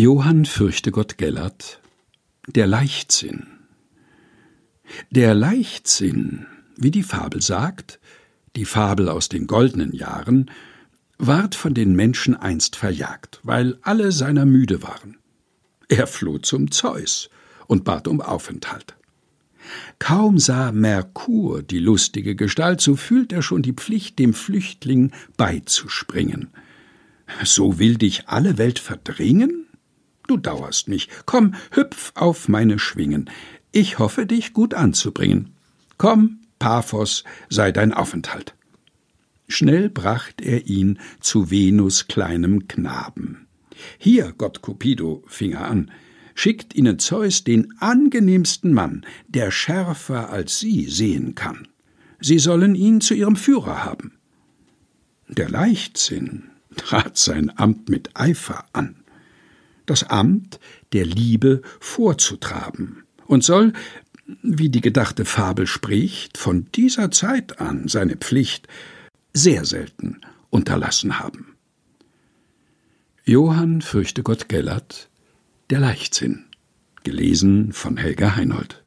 Johann Fürchtegott Gellert Der Leichtsinn Der Leichtsinn, wie die Fabel sagt, die Fabel aus den goldenen Jahren, ward von den Menschen einst verjagt, weil alle seiner müde waren. Er floh zum Zeus und bat um Aufenthalt. Kaum sah Merkur die lustige Gestalt, so fühlt er schon die Pflicht, dem Flüchtling beizuspringen. So will dich alle Welt verdringen? Du dauerst mich. Komm, hüpf auf meine Schwingen. Ich hoffe, dich gut anzubringen. Komm, Paphos, sei dein Aufenthalt. Schnell bracht er ihn zu Venus kleinem Knaben. Hier, Gott Cupido, fing er an, schickt ihnen Zeus den angenehmsten Mann, der schärfer als sie sehen kann. Sie sollen ihn zu ihrem Führer haben. Der Leichtsinn trat sein Amt mit Eifer an, das Amt der Liebe vorzutraben, und soll, wie die gedachte Fabel spricht, von dieser Zeit an seine Pflicht sehr selten unterlassen haben. Johann Fürchtegott Gellert Der Leichtsinn gelesen von Helga Heinold